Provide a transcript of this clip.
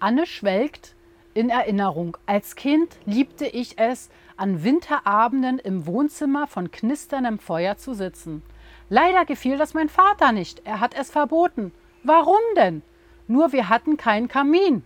Anne schwelgt in Erinnerung. Als Kind liebte ich es, an Winterabenden im Wohnzimmer von knisterndem Feuer zu sitzen. Leider gefiel das mein Vater nicht. Er hat es verboten. Warum denn? Nur wir hatten keinen Kamin.